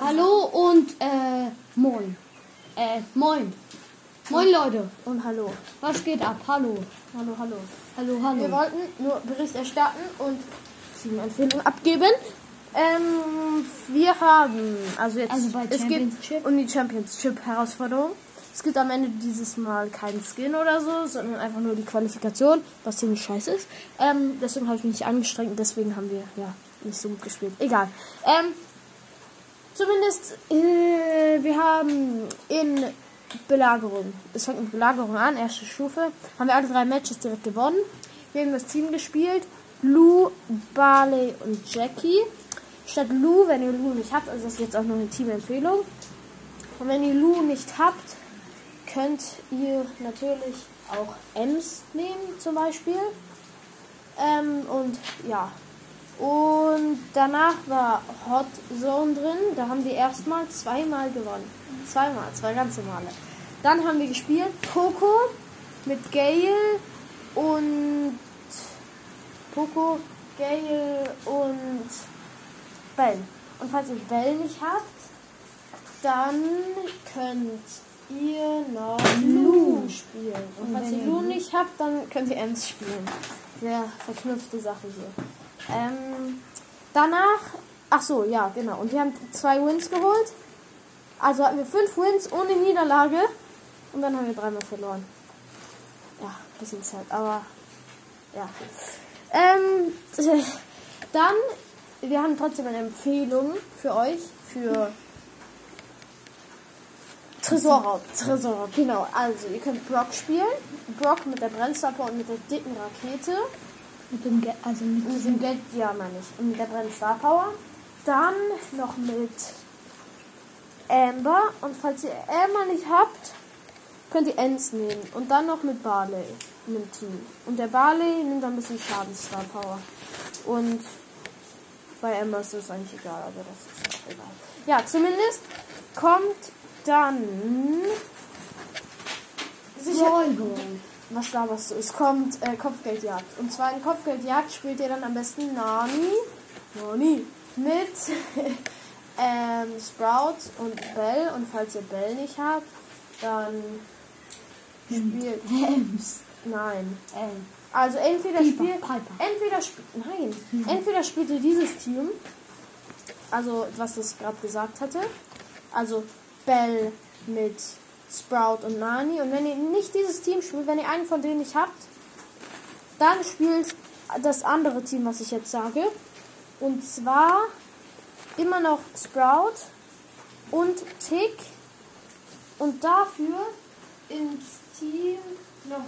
Hallo und äh, moin. Äh, moin. Moin Leute. Und hallo. Was geht ab? Hallo. Hallo, hallo. Hallo, Wir hallo. wollten nur Bericht erstatten und Teamempfehlungen abgeben. Ähm, wir haben, also jetzt, Also bei es geht Championship? um die Championship-Herausforderung. Es gibt am Ende dieses Mal keinen Skin oder so, sondern einfach nur die Qualifikation, was ziemlich scheiße ist. Ähm, deswegen habe ich mich nicht angestrengt und deswegen haben wir, ja, nicht so gut gespielt. Egal. Ähm, zumindest, äh, wir haben in Belagerung, es fängt mit Belagerung an, erste Stufe, haben wir alle drei Matches direkt gewonnen. Wir haben das Team gespielt, Lou, Barley und Jackie. Statt Lou, wenn ihr Lou nicht habt, also das ist jetzt auch noch eine Teamempfehlung. Und wenn ihr Lou nicht habt, könnt ihr natürlich auch Ems nehmen zum Beispiel. Ähm, und ja. Und danach war Hot Zone drin. Da haben wir erstmal zweimal gewonnen. Zweimal, zwei ganze Male. Dann haben wir gespielt Poco mit Gale und Poco, Gale und Bell. Und falls ihr Bell nicht habt, dann könnt ihr noch Lu spielen. Und falls ihr Lu nicht habt, dann könnt ihr Ems spielen. Sehr verknüpfte Sache hier. Ähm, danach, ach so, ja, genau. Und wir haben zwei Wins geholt. Also hatten wir fünf Wins ohne Niederlage. Und dann haben wir dreimal verloren. Ja, bisschen sad, aber ja. Ähm, dann, wir haben trotzdem eine Empfehlung für euch, für Tresorraub. Tresorraub, genau. Also, ihr könnt Brock spielen. Brock mit der Brennstapper und mit der dicken Rakete. Mit dem Ge also mit mit dem Geld, ja, meine ich. Und mit der Brennstar Power. Dann noch mit Amber. Und falls ihr Amber nicht habt, könnt ihr Ents nehmen. Und dann noch mit Barley dem Team. Und der Barley nimmt ein bisschen Schadensstar Power. Und bei Amber ist das eigentlich egal, aber das ist auch egal. Ja, zumindest kommt dann sicher, Ball. Was laberst du? Es kommt äh, Kopfgeldjagd. Und zwar in Kopfgeldjagd spielt ihr dann am besten Nani. Nani. Mit ähm, Sprout und Bell. Und falls ihr Bell nicht habt, dann spielt. Ems. Nein. Ähm, Also entweder spielt. Entweder spielt. Nein. Entweder spielt ihr dieses Team. Also was ich gerade gesagt hatte. Also Bell mit Sprout und Nani. Und wenn ihr nicht dieses Team spielt, wenn ihr einen von denen nicht habt, dann spielt das andere Team, was ich jetzt sage. Und zwar immer noch Sprout und Tick. Und dafür ins Team noch.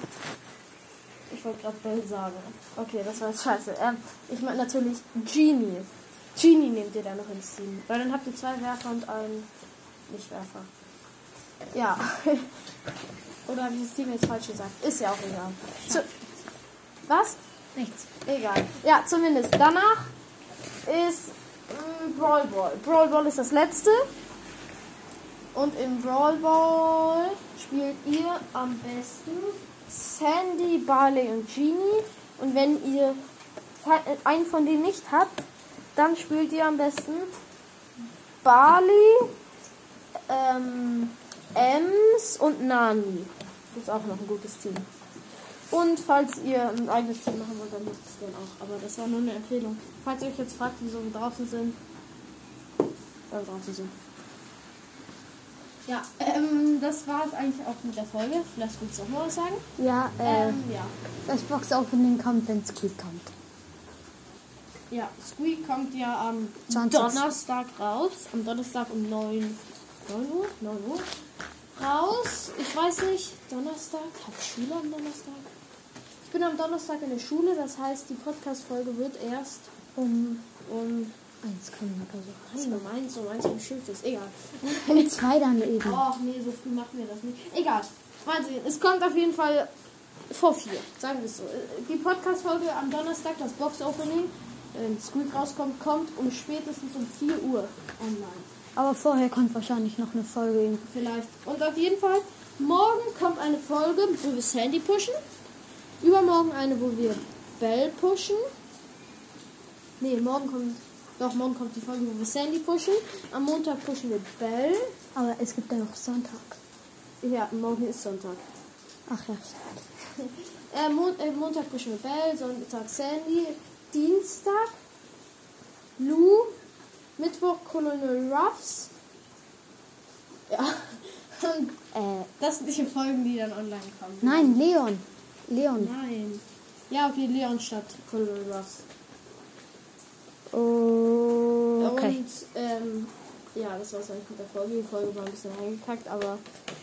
Ich wollte gerade Bell sagen. Okay, das war jetzt scheiße. Ähm, ich meine natürlich Genie. Genie nehmt ihr da noch ins Team. Weil dann habt ihr zwei Werfer und einen Nichtwerfer. Ja. Oder habe ich das Team jetzt falsch gesagt? Ist ja auch egal. Zu Was? nichts. Egal. Ja, zumindest. Danach ist mm, Brawl Ball. Brawl Ball ist das letzte. Und im Brawl Ball spielt ihr am besten Sandy, Barley und Genie. Und wenn ihr einen von denen nicht habt, dann spielt ihr am besten Barley, ähm, Ems und Nani. Das ist auch noch ein gutes Team. Und falls ihr ein eigenes Team machen wollt, dann macht es dann auch. Aber das war nur eine Empfehlung. Falls ihr euch jetzt fragt, wieso wir draußen sind, wir draußen sind. Ja, ähm, das war es eigentlich auch mit der Folge. Vielleicht willst du auch noch was sagen? Ja, äh, Ähm, ja. das Box-Opening kommt, wenn Squeak kommt. Ja, Squeak kommt ja am 20. Donnerstag raus. Am Donnerstag um 9, 9 Uhr? 9 Uhr. Raus. Ich weiß nicht. Donnerstag? Hat Schule am Donnerstag? Ich bin am Donnerstag in der Schule. Das heißt, die Podcast-Folge wird erst um, um Eins kommen oder so. Nein, um eins, um eins, um Schild ist. Egal. Und zwei dann eben. Ach nee, so früh machen wir das nicht. Egal. Mal sehen. Es kommt auf jeden Fall vor vier. Sagen wir es so. Die Podcast-Folge am Donnerstag, das Box-Opening, wenn Squeak rauskommt, kommt um spätestens um 4 Uhr online. Aber vorher kommt wahrscheinlich noch eine Folge. Vielleicht. Und auf jeden Fall, morgen kommt eine Folge, wo wir Sandy pushen. Übermorgen eine, wo wir Bell pushen. Nee, morgen kommt Doch, morgen kommt die Folge, wo wir Sandy pushen. Am Montag pushen wir Bell. Aber es gibt ja noch Sonntag. Ja, morgen ist Sonntag. Ach ja. Äh, Mon äh, Montag pushen wir Bell, Sonntag Sandy, Dienstag Lou, Mittwoch Colonel Ruffs. Ja. Und Äh, das sind die Folgen, die dann online kommen. nein, Leon. Leon. Nein. Ja, okay, Leon statt Colonel Ruffs. Okay. Und, ähm, ja, das war's eigentlich mit der Folge. Die Folge war ein bisschen reingekackt, aber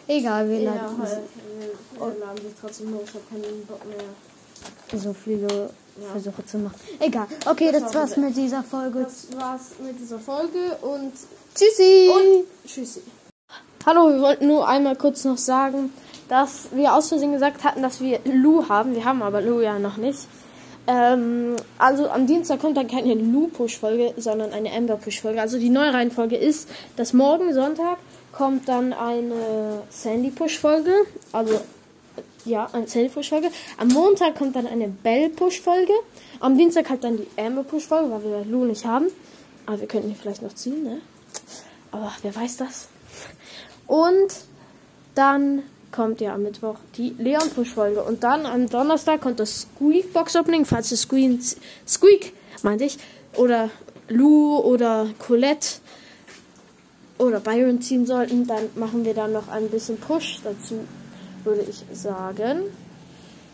Egal, wir ja, laden halt, wir, wir laden sie trotzdem hoch. Ich habe keinen Bock mehr. so viele Versuche zu machen. Egal. Okay, das, Das war's mit dieser Folge. Das war's mit dieser Folge und Tschüssi. Und tschüssi. Hallo, wir wollten nur einmal kurz noch sagen, dass wir aus Versehen gesagt hatten, dass wir Lu haben. Wir haben aber Lu ja noch nicht. Ähm, also am Dienstag kommt dann keine Lu-Push-Folge, sondern eine Amber-Push-Folge. Also die neue Reihenfolge ist, dass morgen Sonntag kommt dann eine Sandy-Push-Folge. Also ja, eine Sandy-Push-Folge. Am Montag kommt dann eine Bell-Push-Folge. Am Dienstag halt dann die Amber-Push-Folge, weil wir Lu nicht haben. Aber wir könnten die vielleicht noch ziehen, ne? Aber wer weiß das? Und dann kommt ja am Mittwoch die Leon Push Folge und dann am Donnerstag kommt das Squeak Box Opening, falls ihr Squeak, Squeak meinte ich, oder Lou oder Colette oder Byron ziehen sollten, dann machen wir dann noch ein bisschen Push dazu, würde ich sagen.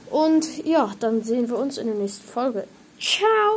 Und ja, dann sehen wir uns in der nächsten Folge. Ciao!